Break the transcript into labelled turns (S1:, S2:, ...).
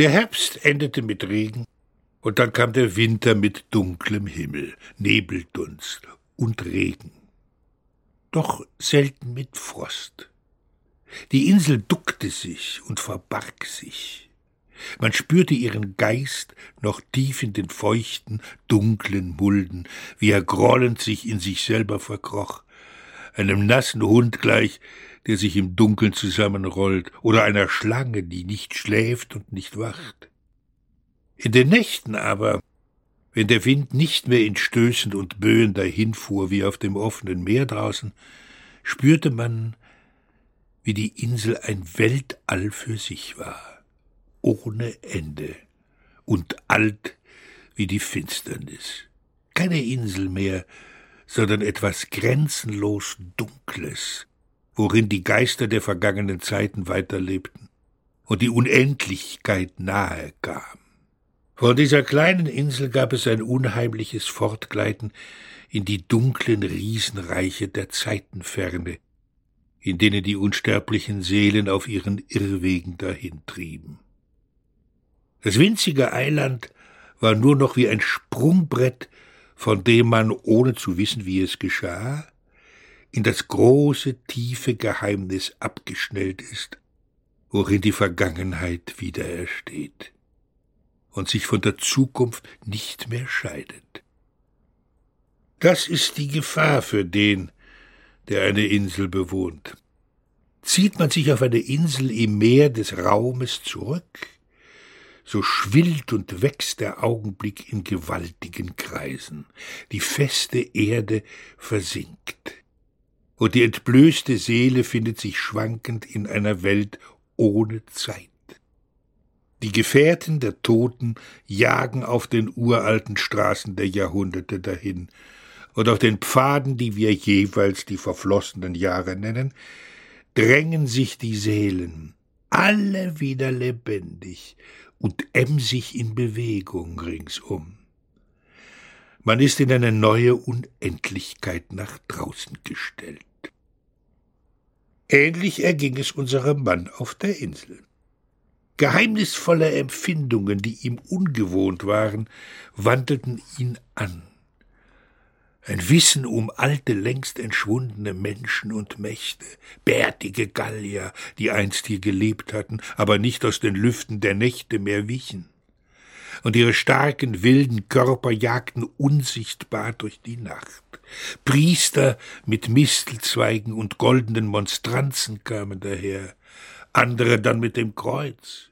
S1: Der Herbst endete mit Regen, und dann kam der Winter mit dunklem Himmel, Nebeldunst und Regen. Doch selten mit Frost. Die Insel duckte sich und verbarg sich. Man spürte ihren Geist noch tief in den feuchten, dunklen Mulden, wie er grollend sich in sich selber verkroch, einem nassen Hund gleich, der sich im Dunkeln zusammenrollt, oder einer Schlange, die nicht schläft und nicht wacht. In den Nächten aber, wenn der Wind nicht mehr in Stößen und Böen dahinfuhr wie auf dem offenen Meer draußen, spürte man, wie die Insel ein Weltall für sich war, ohne Ende und alt wie die Finsternis. Keine Insel mehr, sondern etwas grenzenlos Dunkles, worin die Geister der vergangenen Zeiten weiterlebten und die Unendlichkeit nahe kam. Von dieser kleinen Insel gab es ein unheimliches Fortgleiten in die dunklen Riesenreiche der Zeitenferne, in denen die unsterblichen Seelen auf ihren Irrwegen dahintrieben. Das winzige Eiland war nur noch wie ein Sprungbrett, von dem man, ohne zu wissen, wie es geschah, in das große, tiefe Geheimnis abgeschnellt ist, worin die Vergangenheit wieder ersteht und sich von der Zukunft nicht mehr scheidet. Das ist die Gefahr für den, der eine Insel bewohnt. Zieht man sich auf eine Insel im Meer des Raumes zurück, so schwillt und wächst der Augenblick in gewaltigen Kreisen, die feste Erde versinkt, und die entblößte Seele findet sich schwankend in einer Welt ohne Zeit. Die Gefährten der Toten jagen auf den uralten Straßen der Jahrhunderte dahin, und auf den Pfaden, die wir jeweils die verflossenen Jahre nennen, drängen sich die Seelen, alle wieder lebendig und emsig in Bewegung ringsum. Man ist in eine neue Unendlichkeit nach draußen gestellt. Ähnlich erging es unserem Mann auf der Insel. Geheimnisvolle Empfindungen, die ihm ungewohnt waren, wandelten ihn an. Ein Wissen um alte, längst entschwundene Menschen und Mächte, bärtige Gallier, die einst hier gelebt hatten, aber nicht aus den Lüften der Nächte mehr wichen. Und ihre starken, wilden Körper jagten unsichtbar durch die Nacht. Priester mit Mistelzweigen und goldenen Monstranzen kamen daher, andere dann mit dem Kreuz